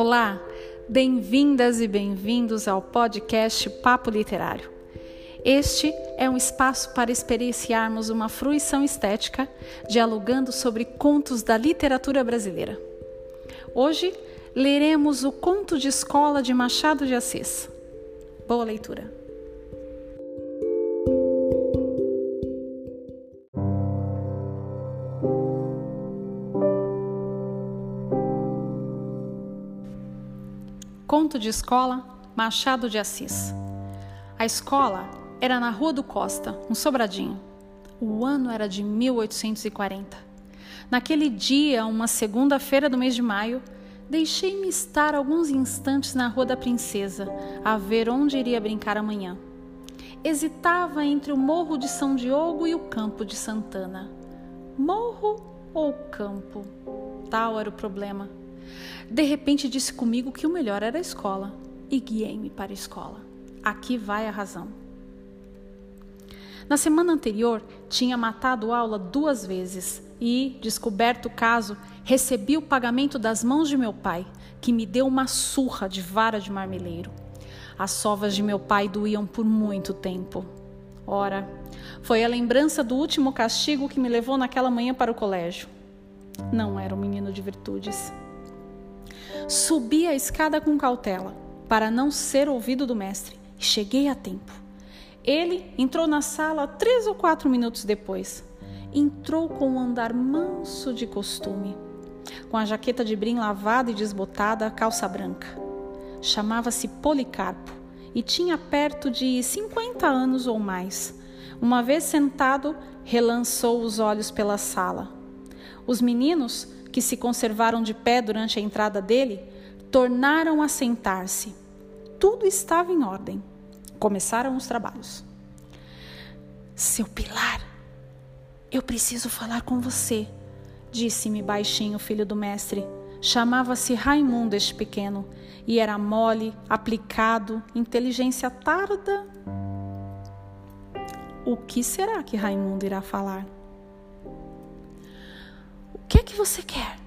Olá, bem-vindas e bem-vindos ao podcast Papo Literário. Este é um espaço para experienciarmos uma fruição estética, dialogando sobre contos da literatura brasileira. Hoje leremos o Conto de Escola de Machado de Assis. Boa leitura! Conto de escola, Machado de Assis. A escola era na Rua do Costa, um sobradinho. O ano era de 1840. Naquele dia, uma segunda-feira do mês de maio, deixei-me estar alguns instantes na Rua da Princesa, a ver onde iria brincar amanhã. Hesitava entre o Morro de São Diogo e o Campo de Santana. Morro ou campo? Tal era o problema. De repente disse comigo que o melhor era a escola e guiei-me para a escola. Aqui vai a razão. Na semana anterior, tinha matado aula duas vezes e, descoberto o caso, recebi o pagamento das mãos de meu pai, que me deu uma surra de vara de marmeleiro. As sovas de meu pai doíam por muito tempo. Ora, foi a lembrança do último castigo que me levou naquela manhã para o colégio. Não era um menino de virtudes. Subi a escada com cautela, para não ser ouvido do mestre, e cheguei a tempo. Ele entrou na sala três ou quatro minutos depois. Entrou com um andar manso de costume, com a jaqueta de brim lavada e desbotada, calça branca. Chamava-se Policarpo e tinha perto de 50 anos ou mais. Uma vez sentado, relançou os olhos pela sala. Os meninos que se conservaram de pé durante a entrada dele, tornaram a sentar-se. Tudo estava em ordem. Começaram os trabalhos. Seu Pilar, eu preciso falar com você, disse-me baixinho o filho do mestre. Chamava-se Raimundo este pequeno e era mole, aplicado, inteligência tarda. O que será que Raimundo irá falar? Que é que você quer?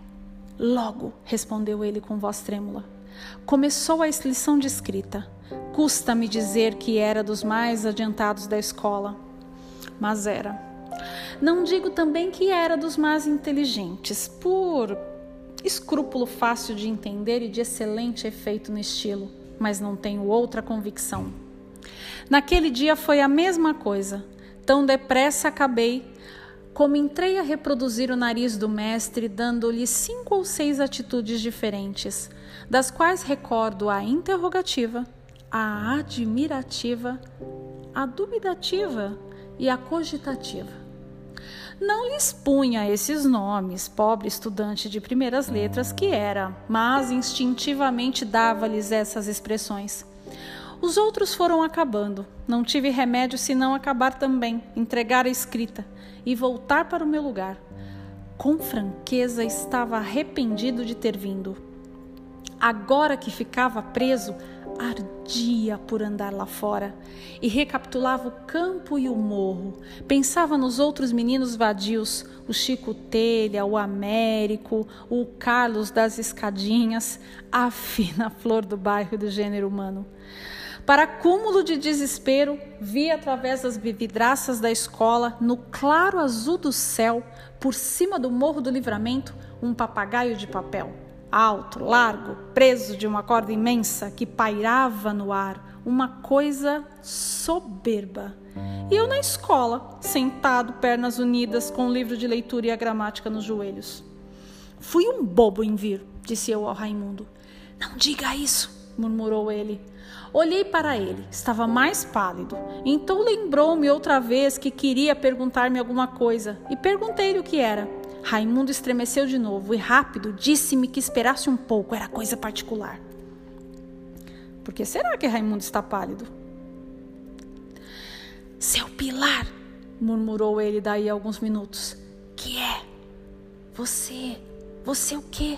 Logo, respondeu ele com voz trêmula. Começou a lição de escrita. Custa-me dizer que era dos mais adiantados da escola, mas era. Não digo também que era dos mais inteligentes, por escrúpulo fácil de entender e de excelente efeito no estilo, mas não tenho outra convicção. Naquele dia foi a mesma coisa. Tão depressa acabei como entrei a reproduzir o nariz do mestre, dando-lhe cinco ou seis atitudes diferentes, das quais recordo a interrogativa, a admirativa, a dubitativa e a cogitativa. Não lhes punha esses nomes, pobre estudante de primeiras letras que era, mas instintivamente dava-lhes essas expressões. Os outros foram acabando. Não tive remédio senão acabar também, entregar a escrita e voltar para o meu lugar. Com franqueza estava arrependido de ter vindo. Agora que ficava preso, ardia por andar lá fora e recapitulava o campo e o morro. Pensava nos outros meninos vadios, o Chico Telha, o Américo, o Carlos das Escadinhas, a fina flor do bairro do gênero humano. Para cúmulo de desespero, vi através das vidraças da escola, no claro azul do céu, por cima do morro do livramento, um papagaio de papel. Alto, largo, preso de uma corda imensa que pairava no ar, uma coisa soberba. E eu na escola, sentado, pernas unidas, com o livro de leitura e a gramática nos joelhos. Fui um bobo em vir, disse eu ao Raimundo. Não diga isso, murmurou ele. Olhei para ele, estava mais pálido. Então lembrou-me outra vez que queria perguntar-me alguma coisa e perguntei-lhe o que era. Raimundo estremeceu de novo e rápido disse-me que esperasse um pouco, era coisa particular. Por que será que Raimundo está pálido? Seu Pilar, murmurou ele daí a alguns minutos. Que é? Você, você o quê?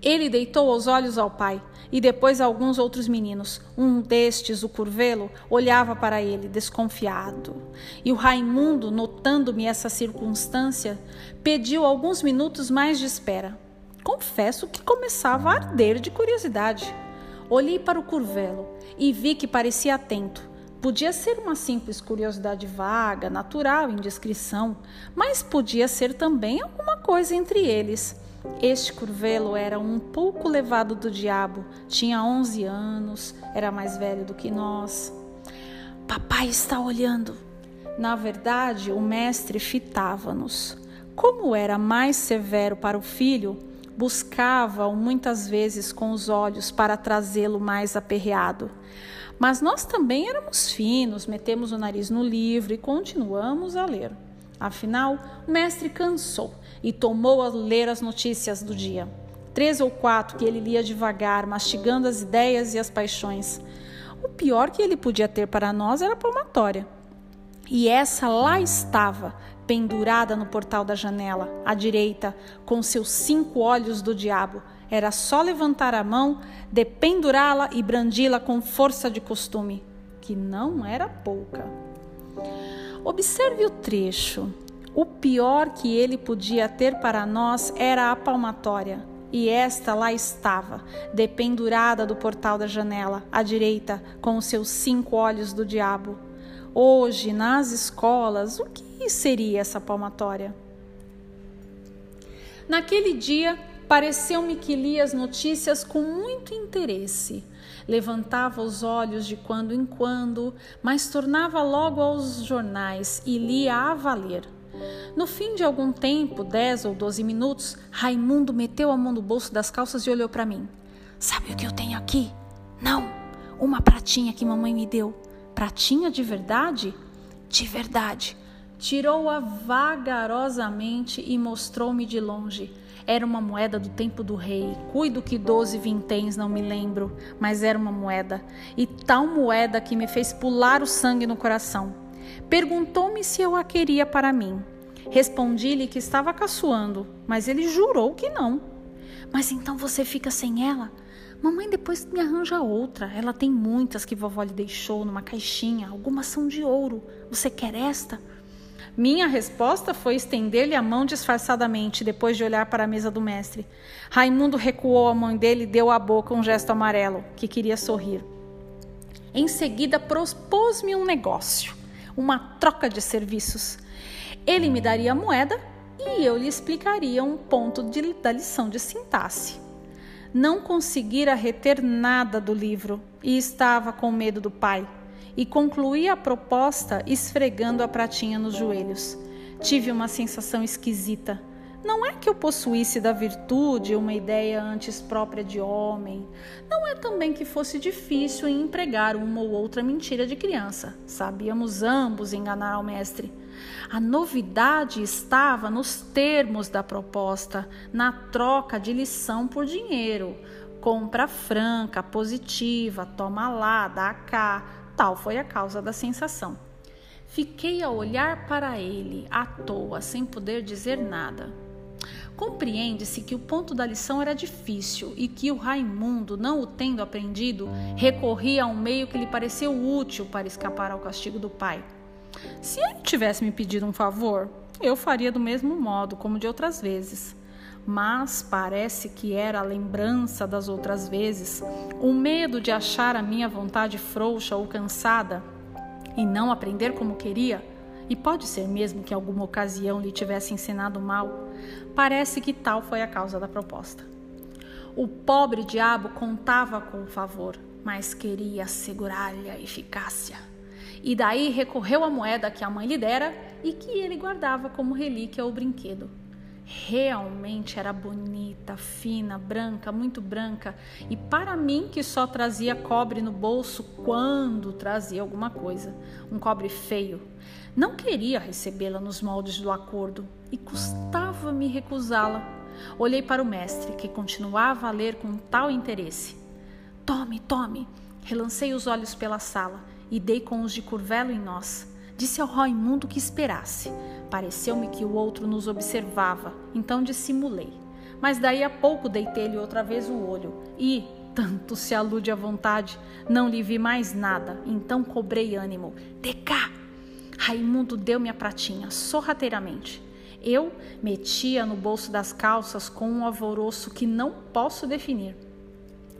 Ele deitou os olhos ao pai e depois alguns outros meninos. Um destes, o curvelo, olhava para ele, desconfiado. E o Raimundo, notando-me essa circunstância, pediu alguns minutos mais de espera. Confesso que começava a arder de curiosidade. Olhei para o curvelo e vi que parecia atento. Podia ser uma simples curiosidade vaga, natural, indiscrição, mas podia ser também alguma coisa entre eles. Este curvelo era um pouco levado do diabo, tinha 11 anos, era mais velho do que nós. Papai está olhando. Na verdade, o mestre fitava-nos. Como era mais severo para o filho, buscava-o muitas vezes com os olhos para trazê-lo mais aperreado. Mas nós também éramos finos, metemos o nariz no livro e continuamos a ler. Afinal, o mestre cansou e tomou a ler as notícias do dia. Três ou quatro que ele lia devagar, mastigando as ideias e as paixões. O pior que ele podia ter para nós era a palmatória. E essa lá estava, pendurada no portal da janela, à direita, com seus cinco olhos do diabo. Era só levantar a mão, dependurá-la e brandi-la com força de costume, que não era pouca. Observe o trecho. O pior que ele podia ter para nós era a palmatória. E esta lá estava, dependurada do portal da janela, à direita, com os seus cinco olhos do diabo. Hoje, nas escolas, o que seria essa palmatória? Naquele dia, pareceu-me que lia as notícias com muito interesse. Levantava os olhos de quando em quando, mas tornava logo aos jornais e lia a valer. No fim de algum tempo, dez ou doze minutos, Raimundo meteu a mão no bolso das calças e olhou para mim. Sabe o que eu tenho aqui? Não, uma pratinha que mamãe me deu. Pratinha de verdade? De verdade tirou-a vagarosamente e mostrou-me de longe. Era uma moeda do tempo do rei. Cuido que doze vinténs, não me lembro, mas era uma moeda. E tal moeda que me fez pular o sangue no coração. Perguntou-me se eu a queria para mim. Respondi-lhe que estava caçoando, mas ele jurou que não. Mas então você fica sem ela? Mamãe depois me arranja outra. Ela tem muitas que vovó lhe deixou numa caixinha. Algumas são de ouro. Você quer esta? Minha resposta foi estender-lhe a mão disfarçadamente, depois de olhar para a mesa do mestre. Raimundo recuou a mão dele e deu à boca um gesto amarelo, que queria sorrir. Em seguida, propôs-me um negócio, uma troca de serviços. Ele me daria a moeda e eu lhe explicaria um ponto de, da lição de sintaxe. Não conseguira reter nada do livro e estava com medo do pai e concluí a proposta esfregando a pratinha nos joelhos. Tive uma sensação esquisita. Não é que eu possuísse da virtude uma ideia antes própria de homem. Não é também que fosse difícil em empregar uma ou outra mentira de criança. Sabíamos ambos enganar ao mestre. A novidade estava nos termos da proposta, na troca de lição por dinheiro. Compra franca, positiva, toma lá, dá cá, Tal foi a causa da sensação. Fiquei a olhar para ele, à toa, sem poder dizer nada. Compreende-se que o ponto da lição era difícil e que o Raimundo, não o tendo aprendido, recorria a um meio que lhe pareceu útil para escapar ao castigo do pai. Se ele tivesse me pedido um favor, eu faria do mesmo modo, como de outras vezes mas parece que era a lembrança das outras vezes, o medo de achar a minha vontade frouxa ou cansada e não aprender como queria, e pode ser mesmo que alguma ocasião lhe tivesse ensinado mal, parece que tal foi a causa da proposta. O pobre diabo contava com o favor, mas queria assegurar-lhe a eficácia. E daí recorreu à moeda que a mãe lhe dera e que ele guardava como relíquia ou brinquedo realmente era bonita, fina, branca, muito branca, e para mim que só trazia cobre no bolso quando trazia alguma coisa, um cobre feio, não queria recebê-la nos moldes do acordo e custava-me recusá-la. Olhei para o mestre, que continuava a ler com tal interesse. Tome, tome! Relancei os olhos pela sala e dei com os de curvelo em nós. Disse ao Raimundo que esperasse. Pareceu-me que o outro nos observava, então dissimulei. Mas daí a pouco deitei-lhe outra vez o olho e, tanto se alude à vontade, não lhe vi mais nada. Então cobrei ânimo. De cá! Raimundo deu-me a pratinha, sorrateiramente. Eu metia no bolso das calças com um alvoroço que não posso definir.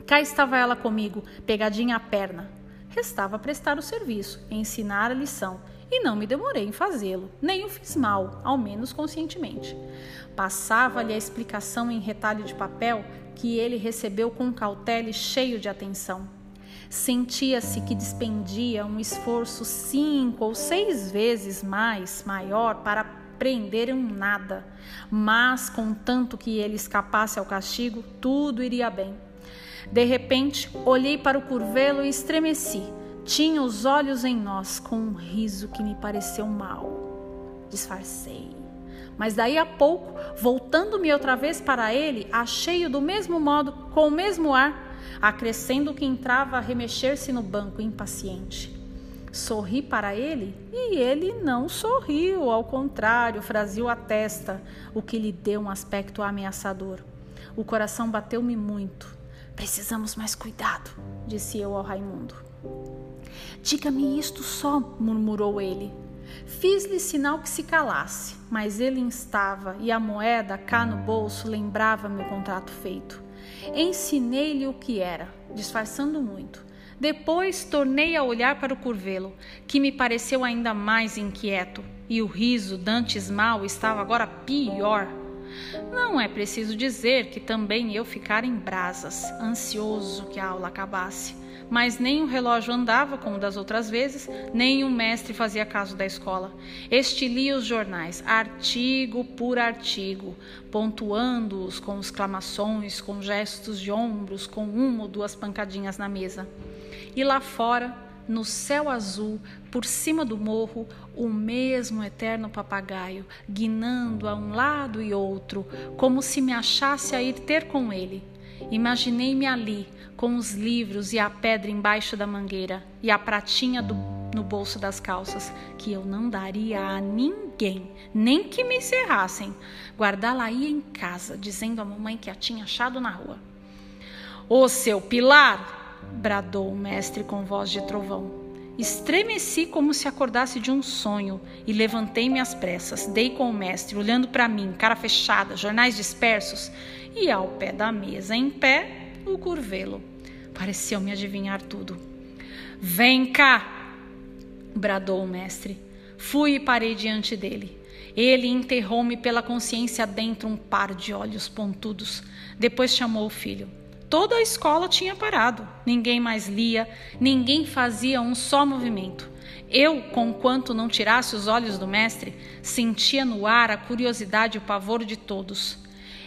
Cá estava ela comigo, pegadinha à perna. Restava prestar o serviço, ensinar a lição, e não me demorei em fazê-lo, nem o fiz mal, ao menos conscientemente. Passava-lhe a explicação em retalho de papel que ele recebeu com cautela e cheio de atenção. Sentia-se que despendia um esforço cinco ou seis vezes mais maior para preenderem nada, mas contanto que ele escapasse ao castigo, tudo iria bem. De repente, olhei para o curvelo e estremeci. Tinha os olhos em nós, com um riso que me pareceu mal. Disfarcei. Mas daí a pouco, voltando-me outra vez para ele, achei-o do mesmo modo, com o mesmo ar, acrescendo que entrava a remexer-se no banco, impaciente. Sorri para ele e ele não sorriu, ao contrário, franziu a testa, o que lhe deu um aspecto ameaçador. O coração bateu-me muito. Precisamos mais cuidado, disse eu ao Raimundo. Diga-me isto só, murmurou ele. Fiz-lhe sinal que se calasse, mas ele instava e a moeda cá no bolso lembrava meu contrato feito. Ensinei-lhe o que era, disfarçando muito. Depois tornei a olhar para o curvelo, que me pareceu ainda mais inquieto, e o riso, dantes mal, estava agora pior. Não é preciso dizer que também eu ficara em brasas, ansioso que a aula acabasse. Mas nem o relógio andava como das outras vezes, nem o mestre fazia caso da escola. Este lia os jornais, artigo por artigo, pontuando-os com exclamações, com gestos de ombros, com uma ou duas pancadinhas na mesa. E lá fora, no céu azul, por cima do morro, o mesmo eterno papagaio, guinando a um lado e outro, como se me achasse a ir ter com ele. Imaginei-me ali, com os livros e a pedra embaixo da mangueira e a pratinha do, no bolso das calças, que eu não daria a ninguém, nem que me encerrassem. Guardá-la ia em casa, dizendo à mamãe que a tinha achado na rua. Ô seu Pilar! Bradou o mestre com voz de trovão. Estremeci como se acordasse de um sonho e levantei-me às pressas. Dei com o mestre, olhando para mim, cara fechada, jornais dispersos, e ao pé da mesa, em pé, o curvelo. Pareceu-me adivinhar tudo. Vem cá! bradou o mestre. Fui e parei diante dele. Ele enterrou-me pela consciência dentro um par de olhos pontudos. Depois chamou o filho. Toda a escola tinha parado. Ninguém mais lia, ninguém fazia um só movimento. Eu, conquanto não tirasse os olhos do mestre, sentia no ar a curiosidade e o pavor de todos.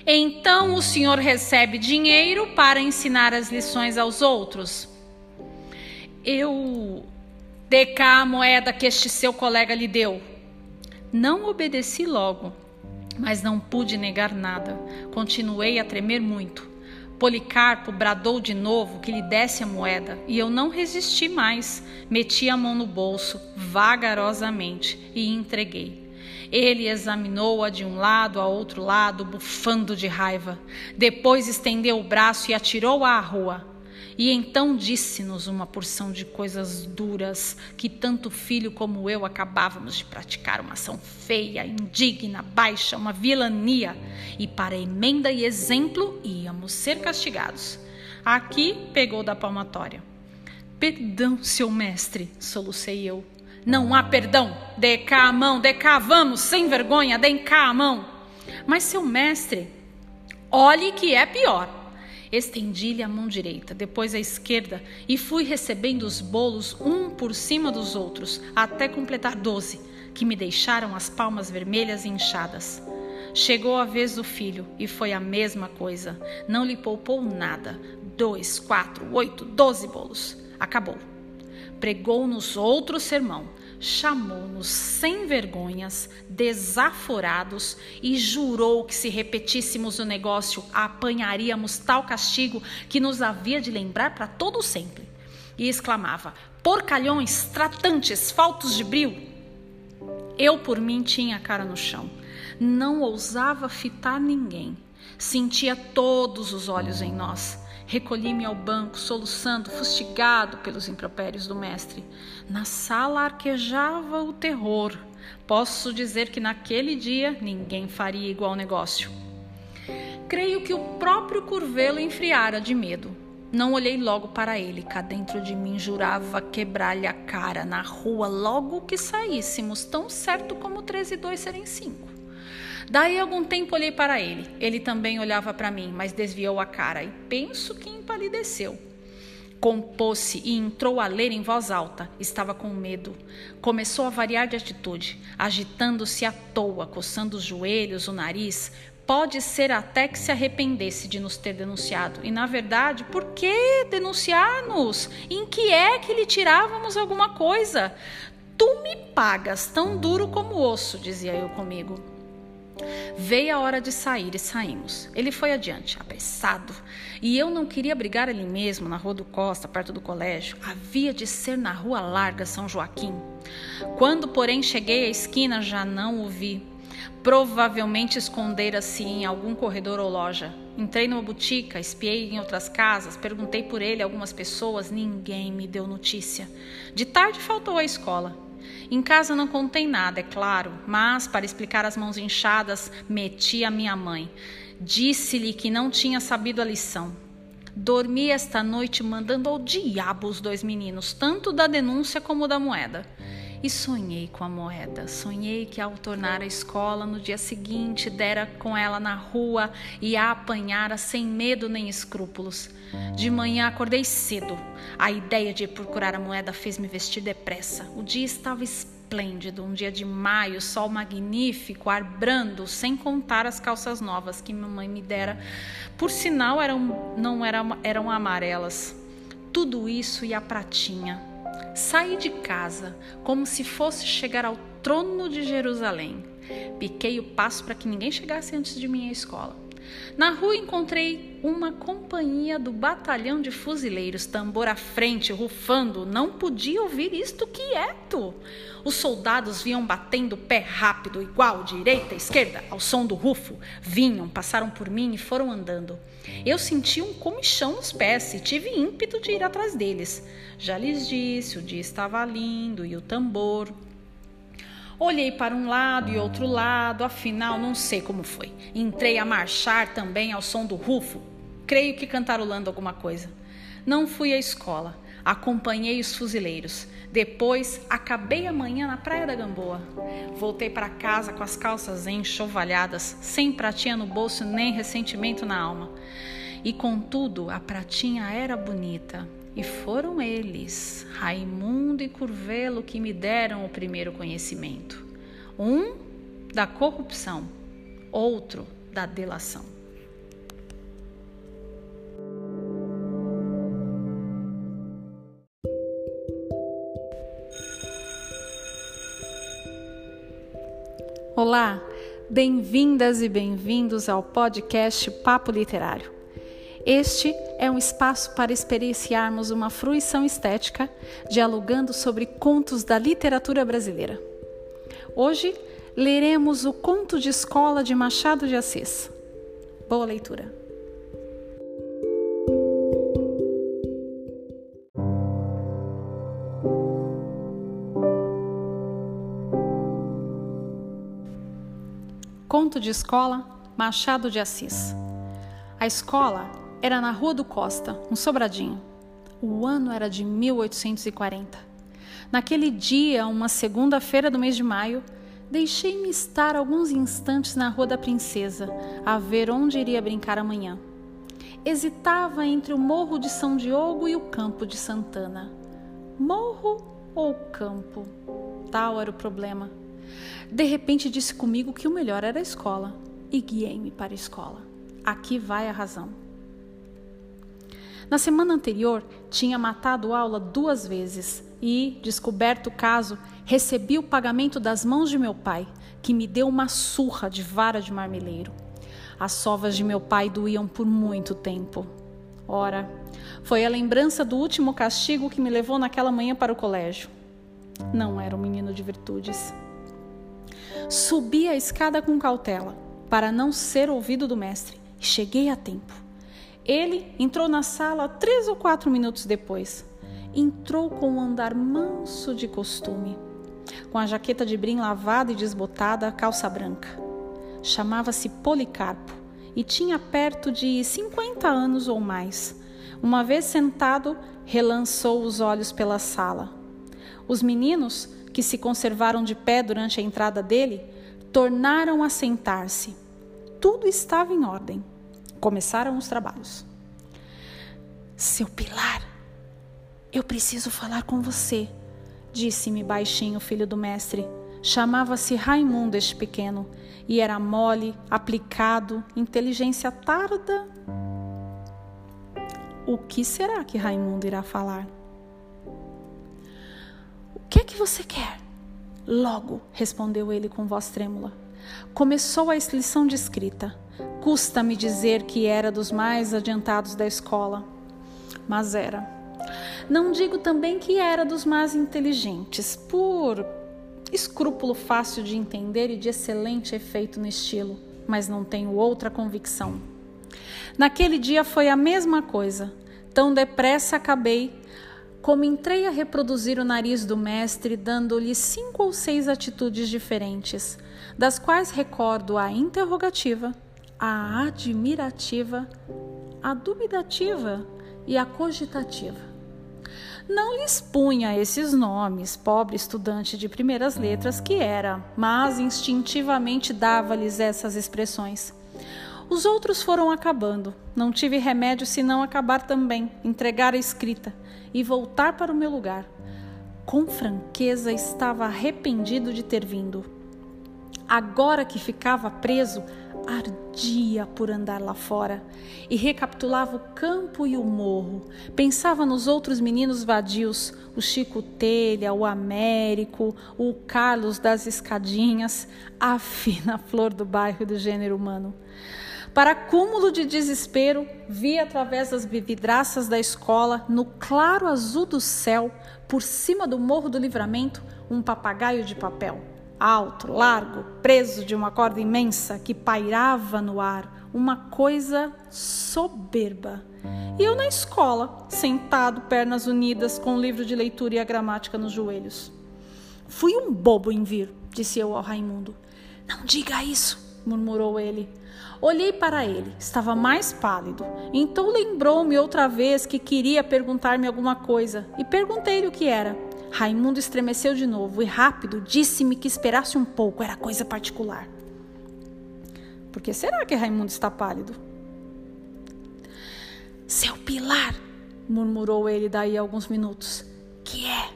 Então o senhor recebe dinheiro para ensinar as lições aos outros. Eu dê cá a moeda que este seu colega lhe deu. Não obedeci logo, mas não pude negar nada. Continuei a tremer muito. Policarpo bradou de novo que lhe desse a moeda, e eu não resisti mais. Meti a mão no bolso, vagarosamente, e entreguei. Ele examinou-a de um lado a outro lado, bufando de raiva. Depois estendeu o braço e atirou-a à rua. E então disse-nos uma porção de coisas duras que tanto filho como eu acabávamos de praticar uma ação feia, indigna, baixa, uma vilania, e para emenda e exemplo íamos ser castigados. Aqui pegou da palmatória. Perdão, seu mestre, solucei eu. Não há perdão. Dê cá a mão, dê cá, vamos, sem vergonha, dê cá a mão. Mas, seu mestre, olhe que é pior. Estendi-lhe a mão direita, depois a esquerda e fui recebendo os bolos um por cima dos outros, até completar doze, que me deixaram as palmas vermelhas e inchadas. Chegou a vez do filho e foi a mesma coisa. Não lhe poupou nada. Dois, quatro, oito, doze bolos. Acabou. Pregou-nos outro sermão chamou-nos sem vergonhas, desaforados e jurou que se repetíssemos o negócio, apanharíamos tal castigo que nos havia de lembrar para todo sempre. E exclamava: Porcalhões, tratantes, faltos de brio. Eu, por mim, tinha a cara no chão. Não ousava fitar ninguém. Sentia todos os olhos em nós. Recolhi-me ao banco, soluçando, fustigado pelos impropérios do mestre. Na sala arquejava o terror. Posso dizer que naquele dia ninguém faria igual negócio. Creio que o próprio Curvelo enfriara de medo. Não olhei logo para ele, cá dentro de mim jurava quebrar-lhe a cara na rua logo que saíssemos, tão certo como três e dois serem cinco. Daí algum tempo olhei para ele. Ele também olhava para mim, mas desviou a cara e penso que empalideceu. Compôs-se e entrou a ler em voz alta. Estava com medo. Começou a variar de atitude, agitando-se à toa, coçando os joelhos, o nariz, Pode ser até que se arrependesse de nos ter denunciado. E na verdade, por que denunciar-nos? Em que é que lhe tirávamos alguma coisa? Tu me pagas tão duro como osso, dizia eu comigo. Veio a hora de sair e saímos. Ele foi adiante, apressado. E eu não queria brigar ali mesmo, na Rua do Costa, perto do colégio. Havia de ser na Rua Larga, São Joaquim. Quando, porém, cheguei à esquina, já não o vi. Provavelmente escondera-se em algum corredor ou loja. Entrei numa botica, espiei em outras casas, perguntei por ele a algumas pessoas, ninguém me deu notícia. De tarde faltou à escola. Em casa não contei nada, é claro, mas para explicar as mãos inchadas, meti a minha mãe. Disse-lhe que não tinha sabido a lição. Dormi esta noite mandando ao diabo os dois meninos, tanto da denúncia como da moeda. E sonhei com a moeda. Sonhei que ao tornar a escola no dia seguinte dera com ela na rua e a apanhara sem medo nem escrúpulos. De manhã acordei cedo. A ideia de procurar a moeda fez-me vestir depressa. O dia estava esplêndido, um dia de maio, sol magnífico, ar brando, sem contar as calças novas que mamãe me dera. Por sinal, eram, não eram, eram amarelas. Tudo isso e a pratinha Saí de casa como se fosse chegar ao trono de Jerusalém. Piquei o passo para que ninguém chegasse antes de mim à escola. Na rua encontrei uma companhia do batalhão de fuzileiros, tambor à frente, rufando. Não podia ouvir isto quieto. Os soldados vinham batendo pé rápido, igual, direita, esquerda, ao som do rufo. Vinham, passaram por mim e foram andando. Eu senti um comichão nos pés e tive ímpeto de ir atrás deles. Já lhes disse, o dia estava lindo e o tambor. Olhei para um lado e outro lado, afinal não sei como foi. Entrei a marchar também ao som do rufo, creio que cantarolando alguma coisa. Não fui à escola, acompanhei os fuzileiros. Depois acabei a manhã na Praia da Gamboa. Voltei para casa com as calças enxovalhadas, sem pratinha no bolso nem ressentimento na alma. E contudo, a pratinha era bonita. E foram eles, Raimundo e Curvelo, que me deram o primeiro conhecimento. Um da corrupção, outro da delação. Olá, bem-vindas e bem-vindos ao podcast Papo Literário. Este é um espaço para experienciarmos uma fruição estética, dialogando sobre contos da literatura brasileira. Hoje leremos o Conto de Escola de Machado de Assis. Boa leitura! Conto de Escola, Machado de Assis. A escola era na Rua do Costa, um sobradinho. O ano era de 1840. Naquele dia, uma segunda-feira do mês de maio, deixei-me estar alguns instantes na Rua da Princesa, a ver onde iria brincar amanhã. Hesitava entre o Morro de São Diogo e o Campo de Santana. Morro ou campo? Tal era o problema. De repente disse comigo que o melhor era a escola e guiei-me para a escola. Aqui vai a razão. Na semana anterior, tinha matado aula duas vezes e, descoberto o caso, recebi o pagamento das mãos de meu pai, que me deu uma surra de vara de marmeleiro. As sovas de meu pai doíam por muito tempo. Ora, foi a lembrança do último castigo que me levou naquela manhã para o colégio. Não era um menino de virtudes. Subi a escada com cautela, para não ser ouvido do mestre, e cheguei a tempo. Ele entrou na sala três ou quatro minutos depois. Entrou com um andar manso de costume. com a jaqueta de brim lavada e desbotada, calça branca. Chamava-se Policarpo e tinha perto de 50 anos ou mais. Uma vez sentado, relançou os olhos pela sala. Os meninos, que se conservaram de pé durante a entrada dele, tornaram a sentar-se. Tudo estava em ordem. Começaram os trabalhos. Seu Pilar, eu preciso falar com você, disse-me baixinho o filho do mestre. Chamava-se Raimundo este pequeno e era mole, aplicado, inteligência tarda. O que será que Raimundo irá falar? O que é que você quer? Logo, respondeu ele com voz trêmula. Começou a lição de escrita. Custa-me dizer que era dos mais adiantados da escola, mas era. Não digo também que era dos mais inteligentes, por escrúpulo fácil de entender e de excelente efeito no estilo, mas não tenho outra convicção. Naquele dia foi a mesma coisa. Tão depressa acabei, como entrei a reproduzir o nariz do mestre, dando-lhe cinco ou seis atitudes diferentes, das quais recordo a interrogativa, a admirativa, a dubitativa e a cogitativa. Não lhes punha esses nomes, pobre estudante de primeiras letras que era, mas instintivamente dava-lhes essas expressões. Os outros foram acabando. Não tive remédio senão acabar também, entregar a escrita e voltar para o meu lugar. Com franqueza estava arrependido de ter vindo. Agora que ficava preso, ardia por andar lá fora e recapitulava o campo e o morro. Pensava nos outros meninos vadios, o Chico Telha, o Américo, o Carlos das Escadinhas, a fina flor do bairro do gênero humano. Para cúmulo de desespero, vi através das vidraças da escola, no claro azul do céu, por cima do morro do livramento, um papagaio de papel alto, largo, preso de uma corda imensa que pairava no ar, uma coisa soberba. E eu na escola, sentado, pernas unidas, com o livro de leitura e a gramática nos joelhos. Fui um bobo em vir, disse eu ao Raimundo. Não diga isso, murmurou ele. Olhei para ele, estava mais pálido. Então lembrou-me outra vez que queria perguntar-me alguma coisa e perguntei-lhe o que era. Raimundo estremeceu de novo e rápido disse-me que esperasse um pouco, era coisa particular. Por que será que Raimundo está pálido? Seu Pilar, murmurou ele daí a alguns minutos. Que é?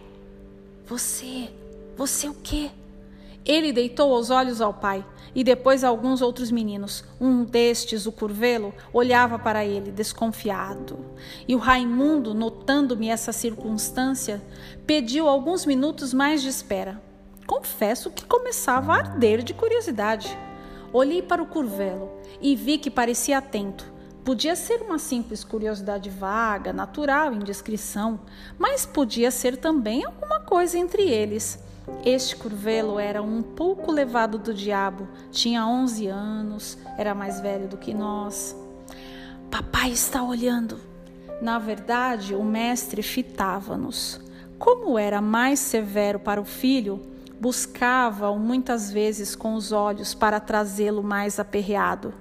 Você, você o quê? Ele deitou os olhos ao pai e depois a alguns outros meninos. Um destes, o curvelo, olhava para ele, desconfiado. E o Raimundo, notando-me essa circunstância, pediu alguns minutos mais de espera. Confesso que começava a arder de curiosidade. Olhei para o curvelo e vi que parecia atento. Podia ser uma simples curiosidade vaga, natural, indiscrição, mas podia ser também alguma coisa entre eles. Este curvelo era um pouco levado do diabo, tinha 11 anos, era mais velho do que nós. Papai está olhando. Na verdade, o mestre fitava-nos. Como era mais severo para o filho, buscava-o muitas vezes com os olhos para trazê-lo mais aperreado.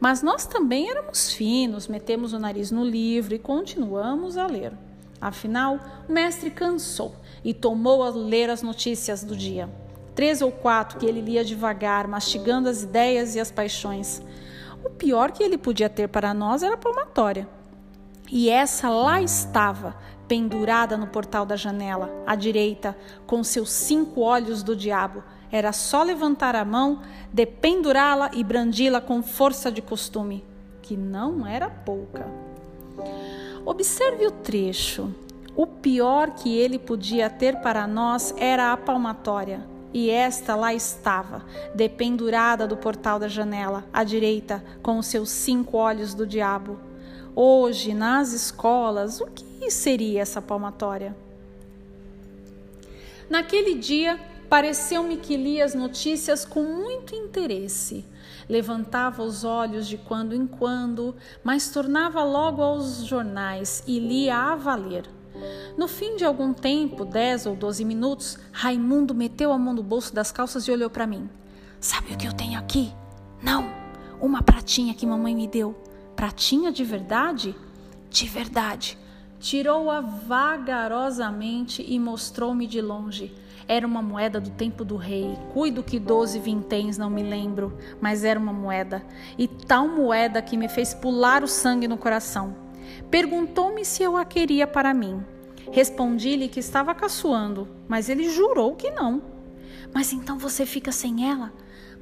Mas nós também éramos finos, metemos o nariz no livro e continuamos a ler. Afinal, o mestre cansou e tomou a ler as notícias do dia. Três ou quatro que ele lia devagar, mastigando as ideias e as paixões. O pior que ele podia ter para nós era palmatória. E essa lá estava, pendurada no portal da janela, à direita, com seus cinco olhos do diabo. Era só levantar a mão, dependurá-la e brandi-la com força de costume, que não era pouca. Observe o trecho. O pior que ele podia ter para nós era a palmatória. E esta lá estava, dependurada do portal da janela, à direita, com os seus cinco olhos do diabo. Hoje, nas escolas, o que seria essa palmatória? Naquele dia, pareceu-me que lia as notícias com muito interesse. Levantava os olhos de quando em quando, mas tornava logo aos jornais e lia a valer. No fim de algum tempo, dez ou doze minutos, Raimundo meteu a mão no bolso das calças e olhou para mim. Sabe o que eu tenho aqui? Não, uma pratinha que mamãe me deu. Pratinha de verdade? De verdade. Tirou-a vagarosamente e mostrou-me de longe. Era uma moeda do tempo do rei. Cuido que doze vinténs, não me lembro, mas era uma moeda. E tal moeda que me fez pular o sangue no coração. Perguntou-me se eu a queria para mim. Respondi-lhe que estava caçoando, mas ele jurou que não. Mas então você fica sem ela?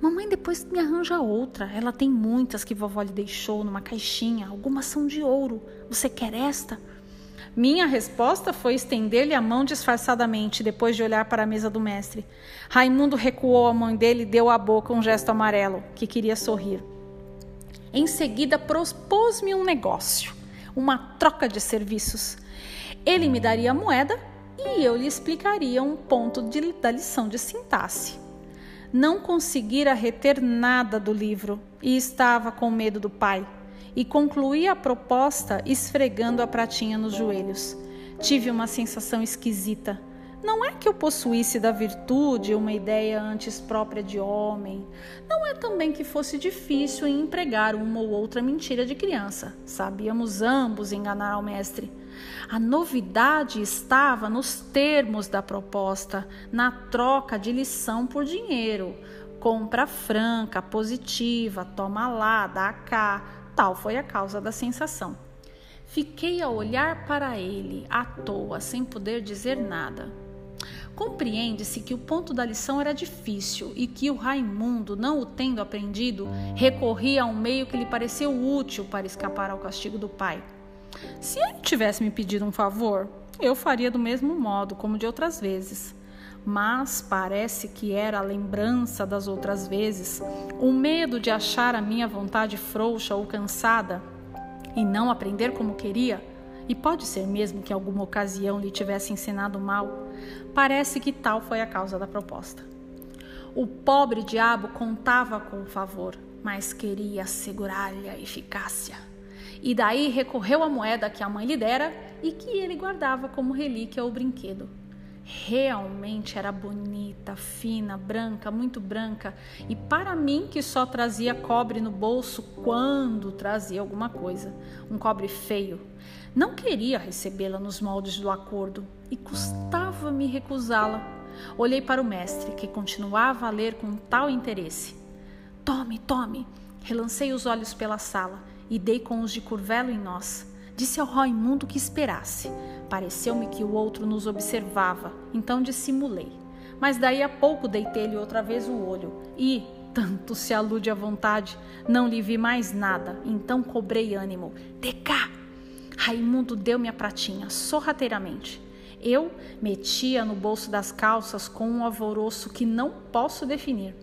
Mamãe depois me arranja outra. Ela tem muitas que vovó lhe deixou numa caixinha. Algumas são de ouro. Você quer esta? Minha resposta foi estender-lhe a mão disfarçadamente, depois de olhar para a mesa do mestre. Raimundo recuou a mão dele e deu à boca um gesto amarelo, que queria sorrir. Em seguida, propôs-me um negócio, uma troca de serviços. Ele me daria a moeda e eu lhe explicaria um ponto de, da lição de sintaxe. Não conseguira reter nada do livro e estava com medo do pai e concluí a proposta esfregando a pratinha nos joelhos. Tive uma sensação esquisita. Não é que eu possuísse da virtude uma ideia antes própria de homem. Não é também que fosse difícil em empregar uma ou outra mentira de criança. Sabíamos ambos enganar ao mestre. A novidade estava nos termos da proposta, na troca de lição por dinheiro. Compra franca, positiva, toma lá, dá cá, Tal foi a causa da sensação. Fiquei a olhar para ele, à toa, sem poder dizer nada. Compreende-se que o ponto da lição era difícil e que o Raimundo, não o tendo aprendido, recorria a um meio que lhe pareceu útil para escapar ao castigo do pai. Se ele tivesse me pedido um favor, eu faria do mesmo modo, como de outras vezes mas parece que era a lembrança das outras vezes, o medo de achar a minha vontade frouxa ou cansada e não aprender como queria, e pode ser mesmo que alguma ocasião lhe tivesse ensinado mal, parece que tal foi a causa da proposta. O pobre diabo contava com o favor, mas queria assegurar-lhe a eficácia. E daí recorreu à moeda que a mãe lhe dera e que ele guardava como relíquia ou brinquedo realmente era bonita, fina, branca, muito branca, e para mim que só trazia cobre no bolso quando trazia alguma coisa, um cobre feio, não queria recebê-la nos moldes do acordo e custava-me recusá-la. Olhei para o mestre, que continuava a ler com tal interesse. Tome, tome! Relancei os olhos pela sala e dei com os de curvelo em nós. Disse ao Raimundo que esperasse. Pareceu-me que o outro nos observava, então dissimulei. Mas daí a pouco deitei-lhe outra vez o olho e, tanto se alude à vontade, não lhe vi mais nada, então cobrei ânimo. De cá! Raimundo deu-me a pratinha, sorrateiramente. Eu metia no bolso das calças com um alvoroço que não posso definir.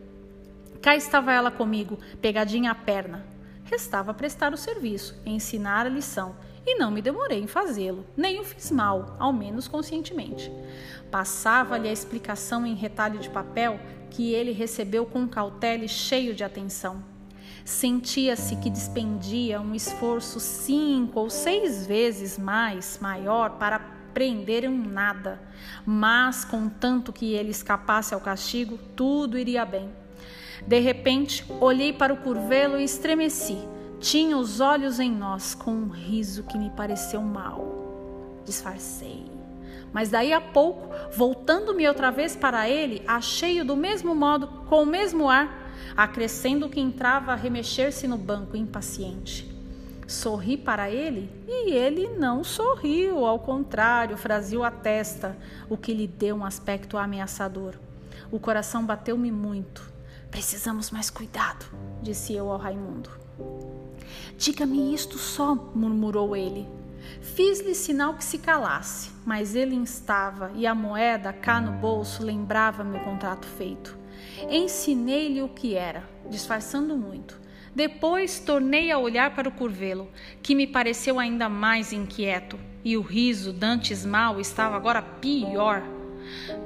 Cá estava ela comigo, pegadinha à perna. Restava prestar o serviço, ensinar a lição e não me demorei em fazê-lo, nem o fiz mal, ao menos conscientemente. Passava-lhe a explicação em retalho de papel que ele recebeu com cautela e cheio de atenção. Sentia-se que despendia um esforço cinco ou seis vezes mais maior para prender um nada, mas contanto que ele escapasse ao castigo, tudo iria bem. De repente, olhei para o curvelo e estremeci tinha os olhos em nós com um riso que me pareceu mal. Disfarcei. Mas daí a pouco, voltando-me outra vez para ele, achei-o do mesmo modo, com o mesmo ar, acrescendo que entrava a remexer-se no banco impaciente. Sorri para ele e ele não sorriu, ao contrário, franziu a testa, o que lhe deu um aspecto ameaçador. O coração bateu-me muito. Precisamos mais cuidado, disse eu ao Raimundo. Diga-me isto só, murmurou ele. Fiz-lhe sinal que se calasse, mas ele instava e a moeda cá no bolso lembrava-me o contrato feito. Ensinei-lhe o que era, disfarçando muito. Depois tornei a olhar para o curvelo, que me pareceu ainda mais inquieto, e o riso dantes mal estava agora pior.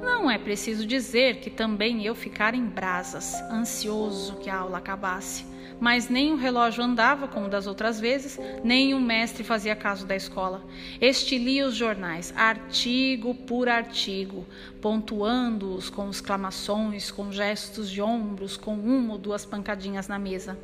Não é preciso dizer que também eu ficara em brasas, ansioso que a aula acabasse mas nem o relógio andava como das outras vezes, nem o mestre fazia caso da escola. Este lia os jornais, artigo por artigo, pontuando-os com exclamações, com gestos de ombros, com uma ou duas pancadinhas na mesa.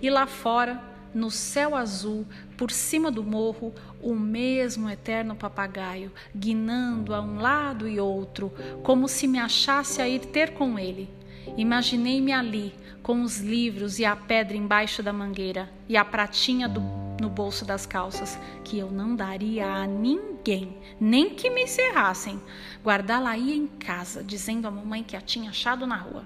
E lá fora, no céu azul, por cima do morro, o mesmo eterno papagaio, guinando a um lado e outro, como se me achasse a ir ter com ele. Imaginei-me ali, com os livros e a pedra embaixo da mangueira e a pratinha do, no bolso das calças, que eu não daria a ninguém, nem que me encerrassem. Guardá-la aí em casa, dizendo à mamãe que a tinha achado na rua.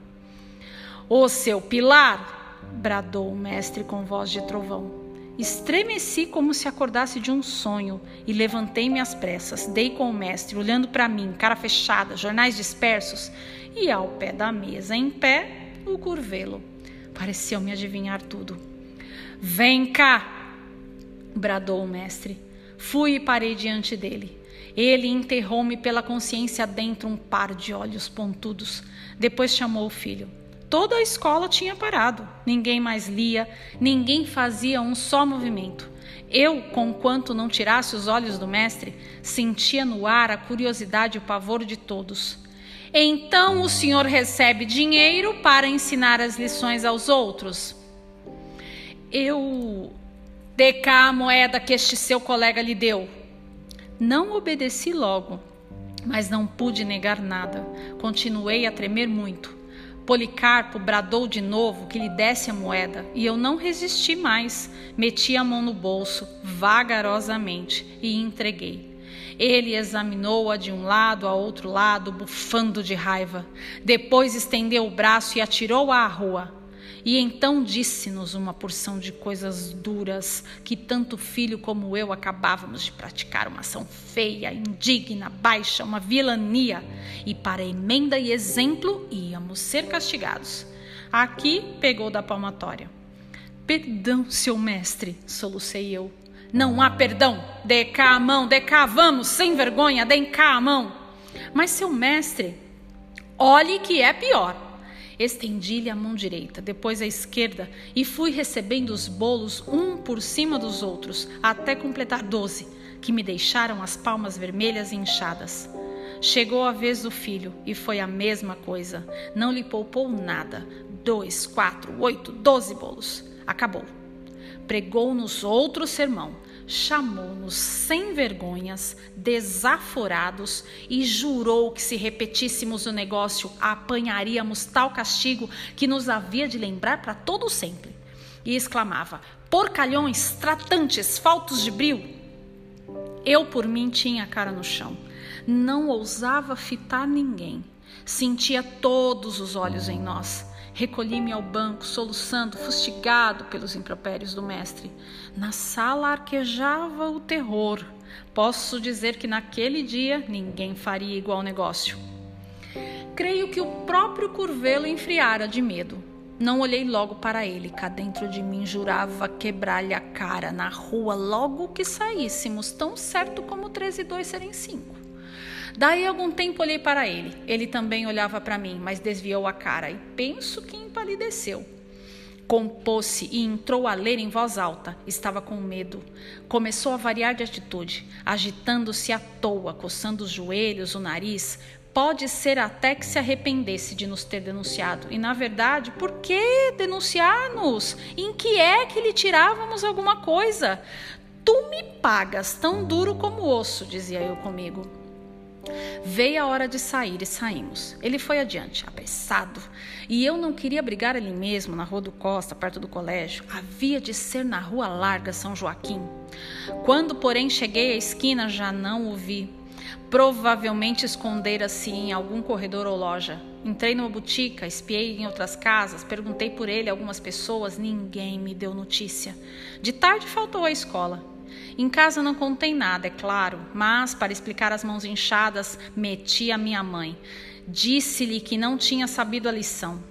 Ô seu Pilar! bradou o mestre com voz de trovão. Estremeci como se acordasse de um sonho e levantei-me às pressas. Dei com o mestre, olhando para mim, cara fechada, jornais dispersos, e ao pé da mesa, em pé, o curvelo. Pareceu-me adivinhar tudo. Vem cá! bradou o mestre. Fui e parei diante dele. Ele enterrou-me pela consciência dentro um par de olhos pontudos. Depois chamou o filho. Toda a escola tinha parado. Ninguém mais lia, ninguém fazia um só movimento. Eu, conquanto não tirasse os olhos do mestre, sentia no ar a curiosidade e o pavor de todos. Então o senhor recebe dinheiro para ensinar as lições aos outros? Eu. Dê cá a moeda que este seu colega lhe deu. Não obedeci logo, mas não pude negar nada. Continuei a tremer muito. Policarpo bradou de novo que lhe desse a moeda e eu não resisti mais. Meti a mão no bolso, vagarosamente, e entreguei. Ele examinou-a de um lado a outro lado, bufando de raiva. Depois estendeu o braço e atirou-a à rua. E então disse-nos uma porção de coisas duras que tanto filho como eu acabávamos de praticar uma ação feia, indigna, baixa, uma vilania, e para emenda e exemplo íamos ser castigados. Aqui pegou da palmatória. Perdão, seu mestre, solucei eu. Não há perdão. Dê cá a mão, dê cá, vamos, sem vergonha, dê cá a mão. Mas, seu mestre, olhe que é pior. Estendi-lhe a mão direita, depois a esquerda e fui recebendo os bolos um por cima dos outros, até completar doze, que me deixaram as palmas vermelhas e inchadas. Chegou a vez do filho e foi a mesma coisa. Não lhe poupou nada. Dois, quatro, oito, doze bolos. Acabou. Pregou-nos outro sermão, chamou-nos sem vergonhas, desaforados e jurou que se repetíssemos o negócio apanharíamos tal castigo que nos havia de lembrar para todo sempre. E exclamava: Porcalhões, tratantes, faltos de brio. Eu por mim tinha a cara no chão. Não ousava fitar ninguém. Sentia todos os olhos em nós Recolhi-me ao banco, soluçando, fustigado pelos impropérios do mestre. Na sala arquejava o terror. Posso dizer que naquele dia ninguém faria igual negócio. Creio que o próprio curvelo enfriara de medo. Não olhei logo para ele, cá dentro de mim jurava quebrar-lhe a cara na rua logo que saíssemos, tão certo como três e dois serem cinco. Daí algum tempo olhei para ele. Ele também olhava para mim, mas desviou a cara e penso que empalideceu. Compôs-se e entrou a ler em voz alta. Estava com medo. Começou a variar de atitude, agitando-se à toa, coçando os joelhos, o nariz. Pode ser até que se arrependesse de nos ter denunciado. E, na verdade, por que denunciar-nos? Em que é que lhe tirávamos alguma coisa? Tu me pagas tão duro como osso, dizia eu comigo. Veio a hora de sair e saímos. Ele foi adiante, apressado. E eu não queria brigar ali mesmo, na Rua do Costa, perto do colégio. Havia de ser na Rua Larga, São Joaquim. Quando, porém, cheguei à esquina, já não o vi. Provavelmente escondera-se em algum corredor ou loja. Entrei numa botica, espiei em outras casas, perguntei por ele a algumas pessoas, ninguém me deu notícia. De tarde faltou à escola. Em casa não contei nada, é claro, mas para explicar as mãos inchadas, meti a minha mãe. Disse-lhe que não tinha sabido a lição.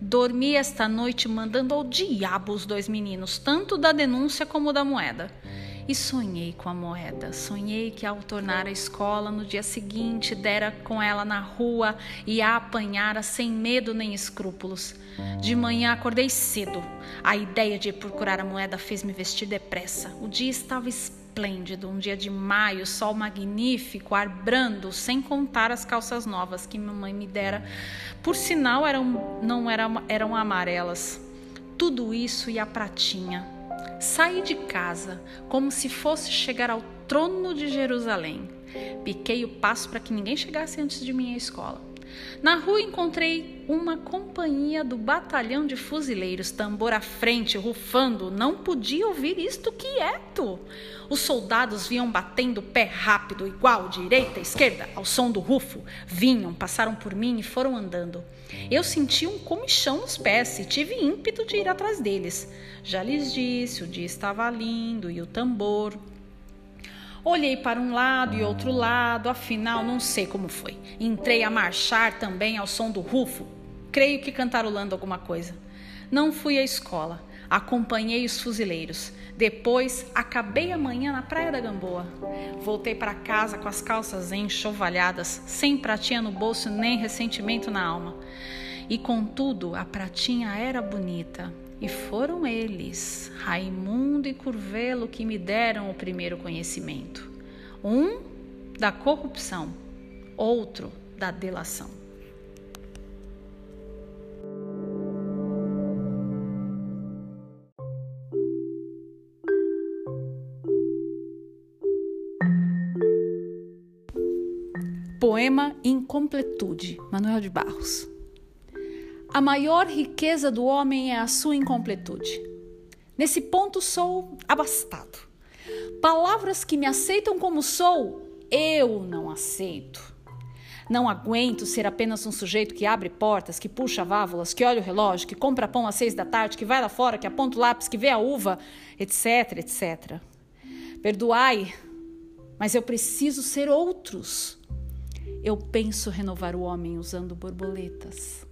Dormi esta noite mandando ao diabo os dois meninos, tanto da denúncia como da moeda. E sonhei com a moeda. Sonhei que ao tornar a escola no dia seguinte dera com ela na rua e a apanhara sem medo nem escrúpulos. De manhã acordei cedo. A ideia de procurar a moeda fez me vestir depressa. O dia estava esplêndido, um dia de maio, sol magnífico, ar brando, sem contar as calças novas que mamãe me dera. Por sinal, eram, não eram, eram amarelas. Tudo isso e a pratinha Saí de casa como se fosse chegar ao trono de Jerusalém. Piquei o passo para que ninguém chegasse antes de mim à escola. Na rua encontrei uma companhia do batalhão de fuzileiros, tambor à frente, rufando. Não podia ouvir isto quieto. Os soldados vinham batendo pé rápido, igual direita, esquerda, ao som do rufo. Vinham, passaram por mim e foram andando. Eu senti um comichão nos pés e tive ímpeto de ir atrás deles. Já lhes disse, o dia estava lindo e o tambor. Olhei para um lado e outro lado, afinal não sei como foi. Entrei a marchar também ao som do rufo, creio que cantarolando alguma coisa. Não fui à escola, acompanhei os fuzileiros. Depois acabei a manhã na Praia da Gamboa. Voltei para casa com as calças enxovalhadas, sem pratinha no bolso nem ressentimento na alma. E contudo, a pratinha era bonita. E foram eles, Raimundo e Curvelo, que me deram o primeiro conhecimento. Um da corrupção, outro da delação. Poema Incompletude, Manuel de Barros. A maior riqueza do homem é a sua incompletude. Nesse ponto sou abastado. Palavras que me aceitam como sou, eu não aceito. Não aguento ser apenas um sujeito que abre portas, que puxa válvulas, que olha o relógio, que compra pão às seis da tarde, que vai lá fora, que aponta o lápis, que vê a uva, etc, etc. Perdoai, mas eu preciso ser outros. Eu penso renovar o homem usando borboletas.